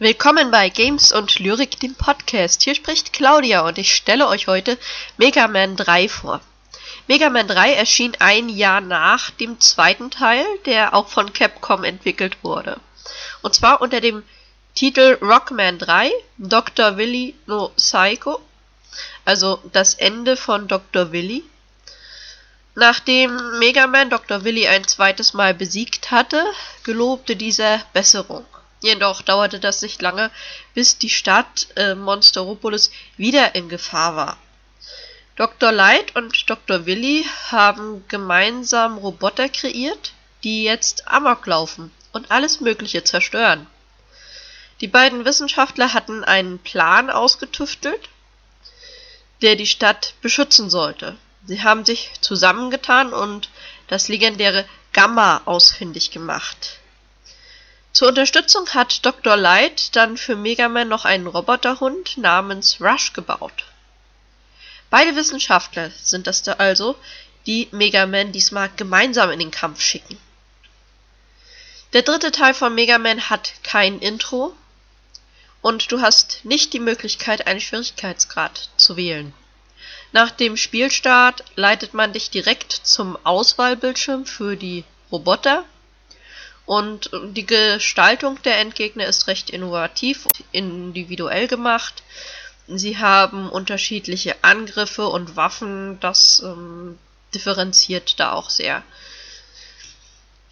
Willkommen bei Games und Lyrik, dem Podcast. Hier spricht Claudia und ich stelle euch heute Mega Man 3 vor. Mega Man 3 erschien ein Jahr nach dem zweiten Teil, der auch von Capcom entwickelt wurde. Und zwar unter dem Titel Rockman 3, Dr. Willy no Psycho, also das Ende von Dr. Willy. Nachdem Mega Man Dr. Willy ein zweites Mal besiegt hatte, gelobte dieser Besserung. Jedoch dauerte das nicht lange, bis die Stadt äh, Monsteropolis wieder in Gefahr war. Dr. Light und Dr. Willy haben gemeinsam Roboter kreiert, die jetzt Amok laufen und alles Mögliche zerstören. Die beiden Wissenschaftler hatten einen Plan ausgetüftelt, der die Stadt beschützen sollte. Sie haben sich zusammengetan und das legendäre Gamma ausfindig gemacht. Zur Unterstützung hat Dr. Light dann für Mega Man noch einen Roboterhund namens Rush gebaut. Beide Wissenschaftler sind das da also, die Mega Man diesmal gemeinsam in den Kampf schicken. Der dritte Teil von Mega Man hat kein Intro und du hast nicht die Möglichkeit, einen Schwierigkeitsgrad zu wählen. Nach dem Spielstart leitet man dich direkt zum Auswahlbildschirm für die Roboter und die Gestaltung der Endgegner ist recht innovativ und individuell gemacht. Sie haben unterschiedliche Angriffe und Waffen, das ähm, differenziert da auch sehr.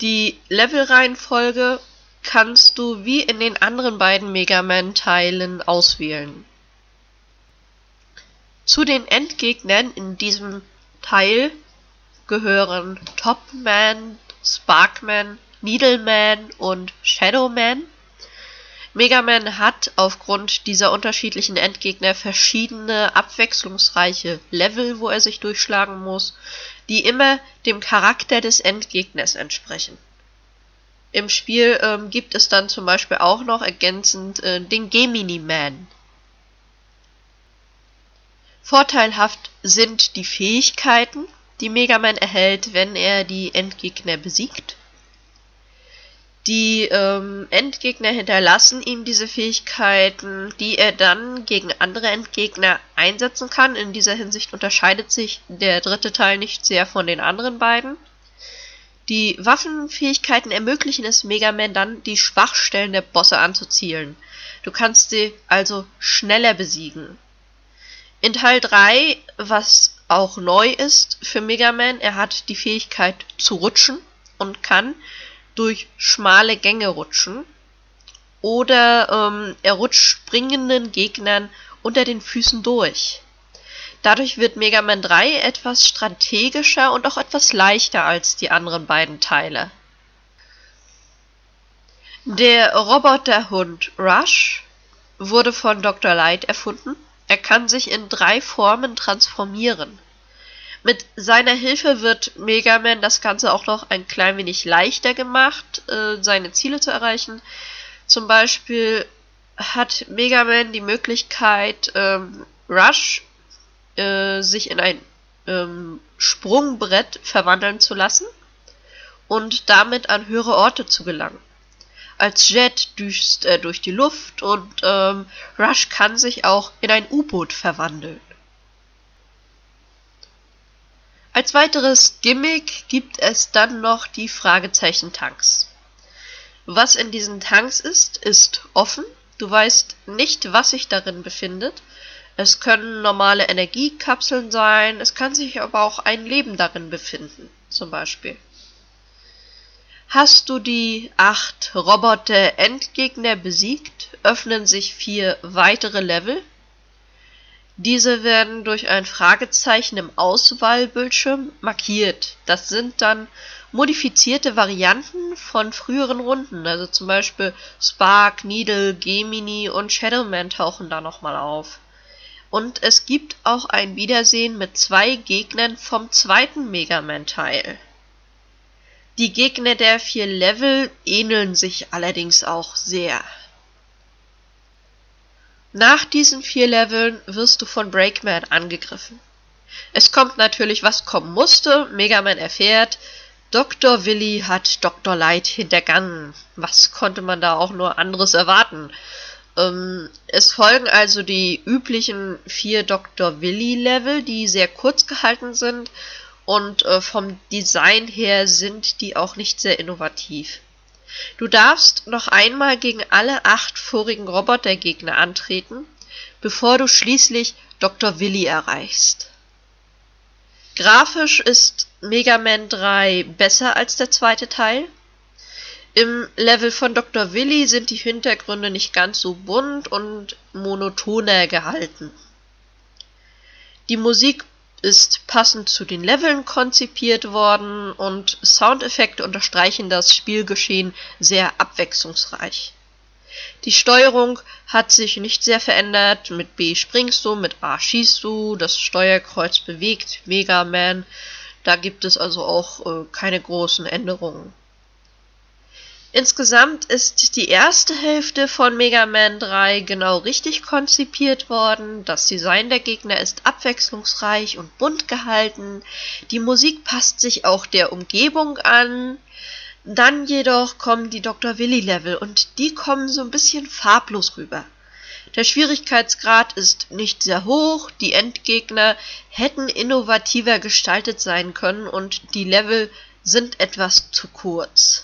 Die Levelreihenfolge kannst du wie in den anderen beiden Mega Man-Teilen auswählen. Zu den Endgegnern in diesem Teil gehören Topman, Sparkman, Needleman und Shadowman. Mega Man hat aufgrund dieser unterschiedlichen Endgegner verschiedene abwechslungsreiche Level, wo er sich durchschlagen muss, die immer dem Charakter des Endgegners entsprechen. Im Spiel ähm, gibt es dann zum Beispiel auch noch ergänzend äh, den Gemini Man. Vorteilhaft sind die Fähigkeiten, die Mega Man erhält, wenn er die Endgegner besiegt. Die ähm, Endgegner hinterlassen ihm diese Fähigkeiten, die er dann gegen andere Endgegner einsetzen kann. In dieser Hinsicht unterscheidet sich der dritte Teil nicht sehr von den anderen beiden. Die Waffenfähigkeiten ermöglichen es Mega Man dann, die Schwachstellen der Bosse anzuzielen. Du kannst sie also schneller besiegen. In Teil 3, was auch neu ist für Mega Man, er hat die Fähigkeit zu rutschen und kann durch schmale Gänge rutschen. Oder ähm, er rutscht springenden Gegnern unter den Füßen durch. Dadurch wird Mega Man 3 etwas strategischer und auch etwas leichter als die anderen beiden Teile. Der Roboterhund Rush wurde von Dr. Light erfunden. Er kann sich in drei Formen transformieren. Mit seiner Hilfe wird Mega Man das Ganze auch noch ein klein wenig leichter gemacht, äh, seine Ziele zu erreichen. Zum Beispiel hat Mega Man die Möglichkeit, ähm, Rush äh, sich in ein ähm, Sprungbrett verwandeln zu lassen und damit an höhere Orte zu gelangen. Als Jet düst er durch die Luft und ähm, Rush kann sich auch in ein U-Boot verwandeln. Als weiteres Gimmick gibt es dann noch die Fragezeichen-Tanks. Was in diesen Tanks ist, ist offen. Du weißt nicht, was sich darin befindet. Es können normale Energiekapseln sein, es kann sich aber auch ein Leben darin befinden, zum Beispiel. Hast du die acht Roboter-Endgegner besiegt, öffnen sich vier weitere Level, diese werden durch ein Fragezeichen im Auswahlbildschirm markiert. Das sind dann modifizierte Varianten von früheren Runden. Also zum Beispiel Spark, Needle, Gemini und Shadowman tauchen da nochmal auf. Und es gibt auch ein Wiedersehen mit zwei Gegnern vom zweiten Mega Man-Teil. Die Gegner der vier Level ähneln sich allerdings auch sehr. Nach diesen vier Leveln wirst du von Breakman angegriffen. Es kommt natürlich, was kommen musste. Mega Man erfährt, Dr. Willy hat Dr. Light hintergangen. Was konnte man da auch nur anderes erwarten? Ähm, es folgen also die üblichen vier Dr. Willy-Level, die sehr kurz gehalten sind und äh, vom Design her sind die auch nicht sehr innovativ. Du darfst noch einmal gegen alle acht vorigen Robotergegner antreten, bevor du schließlich Dr. Willy erreichst. Grafisch ist Mega Man 3 besser als der zweite Teil. Im Level von Dr. Willy sind die Hintergründe nicht ganz so bunt und monotoner gehalten. Die Musik ist passend zu den Leveln konzipiert worden und Soundeffekte unterstreichen das Spielgeschehen sehr abwechslungsreich. Die Steuerung hat sich nicht sehr verändert. Mit B springst du, mit A schießt du, das Steuerkreuz bewegt Mega Man. Da gibt es also auch äh, keine großen Änderungen. Insgesamt ist die erste Hälfte von Mega Man 3 genau richtig konzipiert worden. Das Design der Gegner ist abwechslungsreich und bunt gehalten. Die Musik passt sich auch der Umgebung an. Dann jedoch kommen die Dr. Willy Level und die kommen so ein bisschen farblos rüber. Der Schwierigkeitsgrad ist nicht sehr hoch, die Endgegner hätten innovativer gestaltet sein können und die Level sind etwas zu kurz.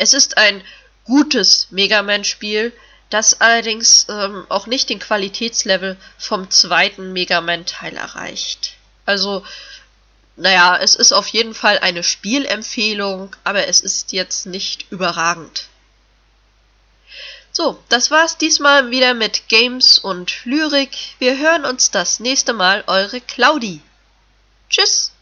Es ist ein gutes Mega Man-Spiel, das allerdings ähm, auch nicht den Qualitätslevel vom zweiten Mega Man-Teil erreicht. Also, naja, es ist auf jeden Fall eine Spielempfehlung, aber es ist jetzt nicht überragend. So, das war's diesmal wieder mit Games und Lyrik. Wir hören uns das nächste Mal, eure Claudi. Tschüss!